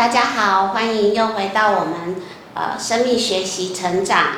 大家好，欢迎又回到我们呃生命学习成长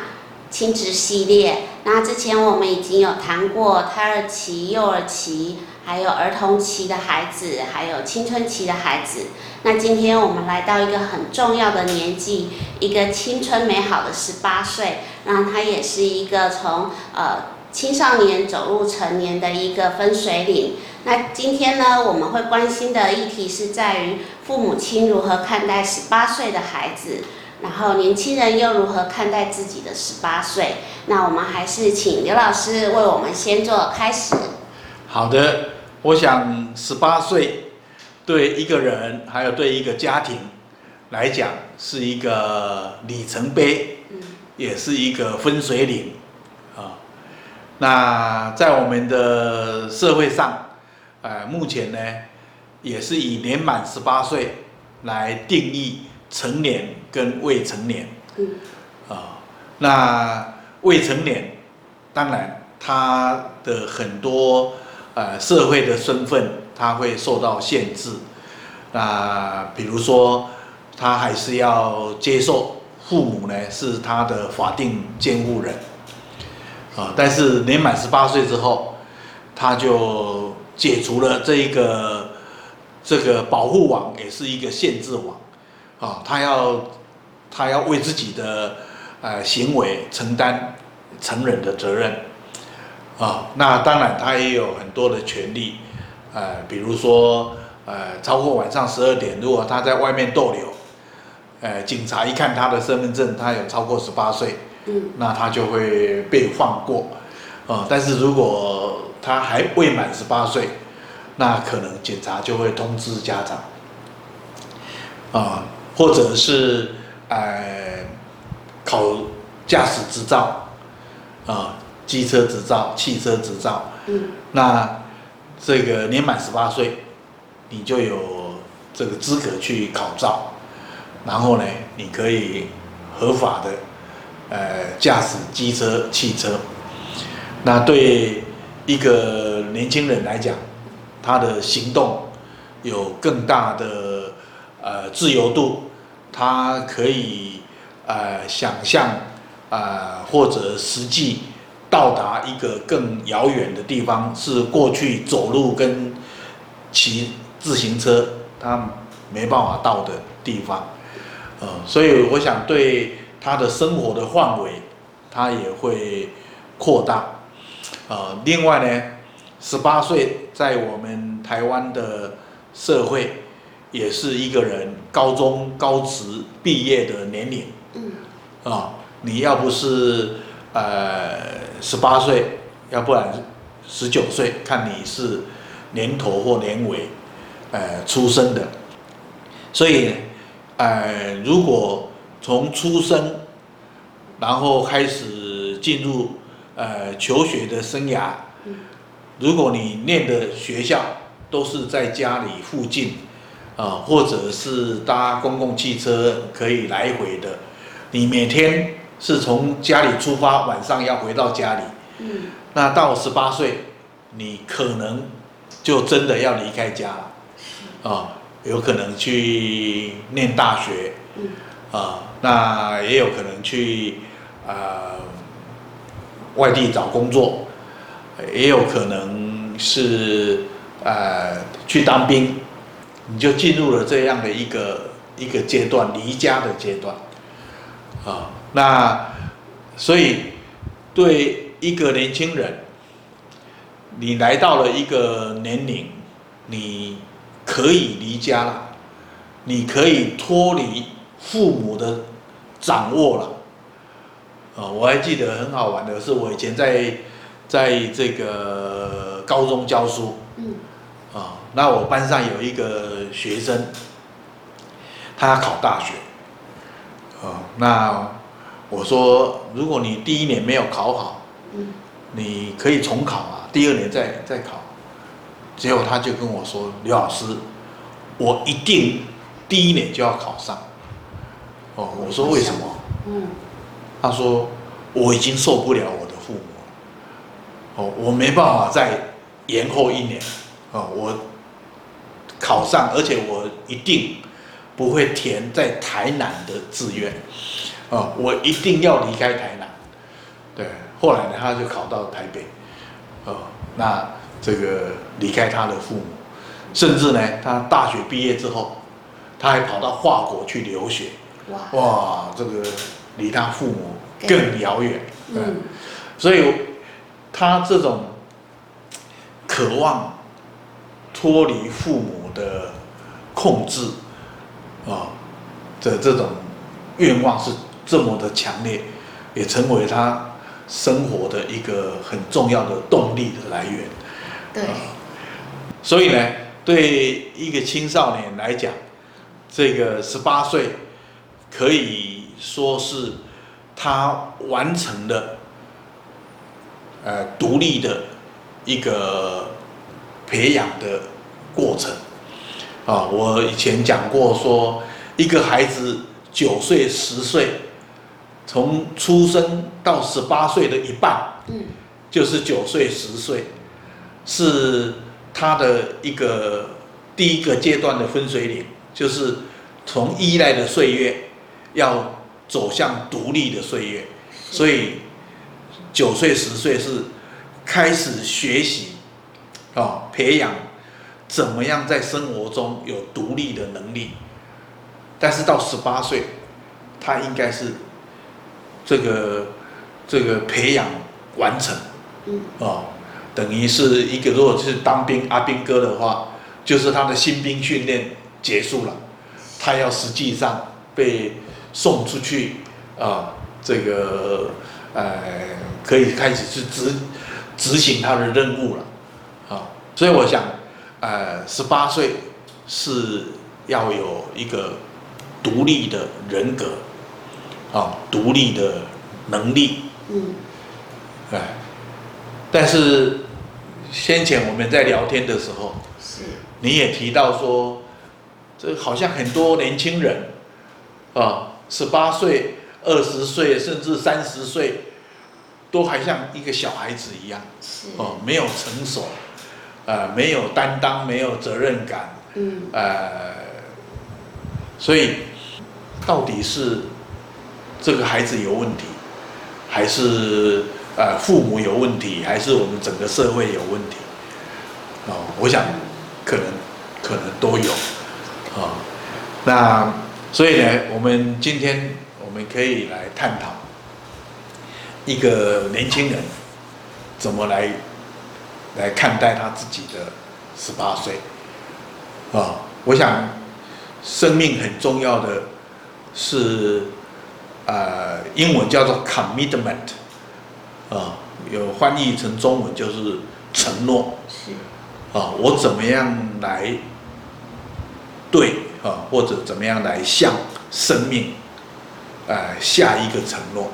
亲子系列。那之前我们已经有谈过胎儿期、幼儿期，还有儿童期的孩子，还有青春期的孩子。那今天我们来到一个很重要的年纪，一个青春美好的十八岁，那它也是一个从呃青少年走入成年的一个分水岭。那今天呢，我们会关心的议题是在于父母亲如何看待十八岁的孩子，然后年轻人又如何看待自己的十八岁。那我们还是请刘老师为我们先做开始。好的，我想十八岁对一个人，还有对一个家庭来讲，是一个里程碑，嗯也是一个分水岭啊。那在我们的社会上，呃，目前呢，也是以年满十八岁来定义成年跟未成年。嗯。啊，那未成年，当然他的很多呃社会的身份，他会受到限制。那比如说，他还是要接受父母呢是他的法定监护人。啊，但是年满十八岁之后，他就。解除了这一个这个保护网，也是一个限制网，啊，他要他要为自己的呃行为承担成人的责任，啊，那当然他也有很多的权利，呃，比如说呃超过晚上十二点，如果他在外面逗留，呃，警察一看他的身份证，他有超过十八岁，嗯，那他就会被放过，啊，但是如果他还未满十八岁，那可能警察就会通知家长，啊，或者是呃考驾驶执照，啊，机车执照、汽车执照，嗯，那这个年满十八岁，你就有这个资格去考照，然后呢，你可以合法的呃驾驶机车、汽车，那对。一个年轻人来讲，他的行动有更大的呃自由度，他可以呃想象啊、呃、或者实际到达一个更遥远的地方，是过去走路跟骑自行车他没办法到的地方，呃，所以我想对他的生活的范围，他也会扩大。呃，另外呢，十八岁在我们台湾的社会，也是一个人高中高职毕业的年龄。嗯。啊，你要不是呃十八岁，要不然十九岁，看你是年头或年尾，呃出生的。所以，呃，如果从出生，然后开始进入。呃，求学的生涯，如果你念的学校都是在家里附近，啊，或者是搭公共汽车可以来回的，你每天是从家里出发，晚上要回到家里，嗯，那到十八岁，你可能就真的要离开家了，啊，有可能去念大学，啊，那也有可能去啊。外地找工作，也有可能是呃去当兵，你就进入了这样的一个一个阶段，离家的阶段，啊，那所以对一个年轻人，你来到了一个年龄，你可以离家了，你可以脱离父母的掌握了。啊，我还记得很好玩的是，我以前在在这个高中教书，嗯，啊，那我班上有一个学生，他考大学，啊，那我说，如果你第一年没有考好，嗯，你可以重考啊，第二年再再考。结果他就跟我说：“刘老师，我一定第一年就要考上。”哦，我说为什么？嗯。他说：“我已经受不了哦，我没办法再延后一年，哦，我考上，而且我一定不会填在台南的志愿，啊，我一定要离开台南。对，后来呢，他就考到台北，哦，那这个离开他的父母，甚至呢，他大学毕业之后，他还跑到法国去留学。哇，哇，这个离他父母更遥远。嗯，所以他这种渴望脱离父母的控制啊的这种愿望是这么的强烈，也成为他。生活的一个很重要的动力的来源，对，所以呢，对一个青少年来讲，这个十八岁可以说是他完成了呃独立的一个培养的过程啊。我以前讲过说，一个孩子九岁十岁。从出生到十八岁的一半，嗯，就是九岁十岁，是他的一个第一个阶段的分水岭，就是从依赖的岁月要走向独立的岁月，所以九岁十岁是开始学习，啊，培养怎么样在生活中有独立的能力，但是到十八岁，他应该是。这个这个培养完成，嗯，哦，等于是一个，如果是当兵阿兵哥的话，就是他的新兵训练结束了，他要实际上被送出去啊，这个呃，可以开始去执执行他的任务了，啊，所以我想，呃，十八岁是要有一个独立的人格。啊，独立的能力，嗯，哎，但是先前我们在聊天的时候，是，你也提到说，这好像很多年轻人，啊，十八岁、二十岁，甚至三十岁，都还像一个小孩子一样，是，哦，没有成熟，呃，没有担当，没有责任感，嗯，呃，所以到底是？这个孩子有问题，还是呃父母有问题，还是我们整个社会有问题？哦，我想可能可能都有，啊、哦，那所以呢，我们今天我们可以来探讨一个年轻人怎么来来看待他自己的十八岁，啊、哦，我想生命很重要的是。呃，英文叫做 commitment，啊，有翻译成中文就是承诺。是。啊，我怎么样来对啊，或者怎么样来向生命，呃，下一个承诺。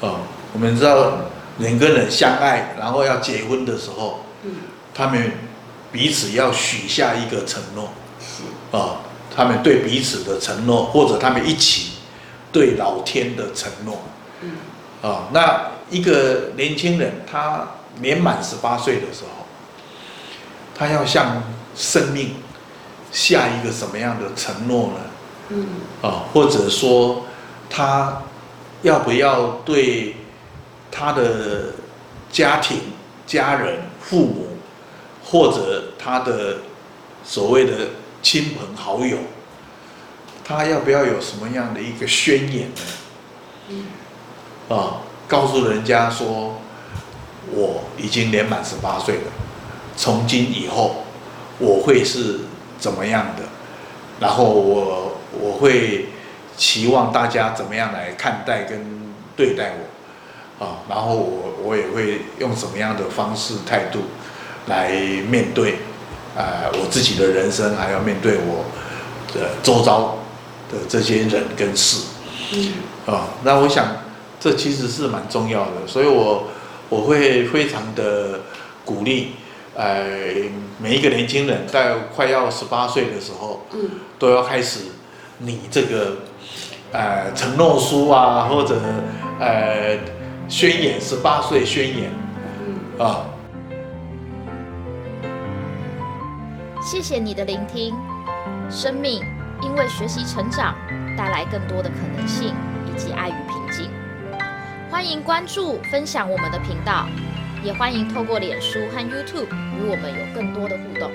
啊，我们知道人跟人相爱，然后要结婚的时候，嗯，他们彼此要许下一个承诺。是。啊，他们对彼此的承诺，或者他们一起。对老天的承诺，嗯，啊，那一个年轻人，他年满十八岁的时候，他要向生命下一个什么样的承诺呢？嗯，啊，或者说他要不要对他的家庭、家人、父母，或者他的所谓的亲朋好友？他要不要有什么样的一个宣言呢？啊，告诉人家说，我已经年满十八岁了，从今以后我会是怎么样的？然后我我会期望大家怎么样来看待跟对待我？啊，然后我我也会用什么样的方式态度来面对啊我自己的人生，还要面对我的周遭。的这些人跟事，嗯，啊，那我想这其实是蛮重要的，所以我我会非常的鼓励，呃，每一个年轻人在快要十八岁的时候，嗯，都要开始你这个呃承诺书啊，或者呃宣言十八岁宣言，啊，谢谢你的聆听，生命。因为学习成长带来更多的可能性以及爱与平静。欢迎关注、分享我们的频道，也欢迎透过脸书和 YouTube 与我们有更多的互动。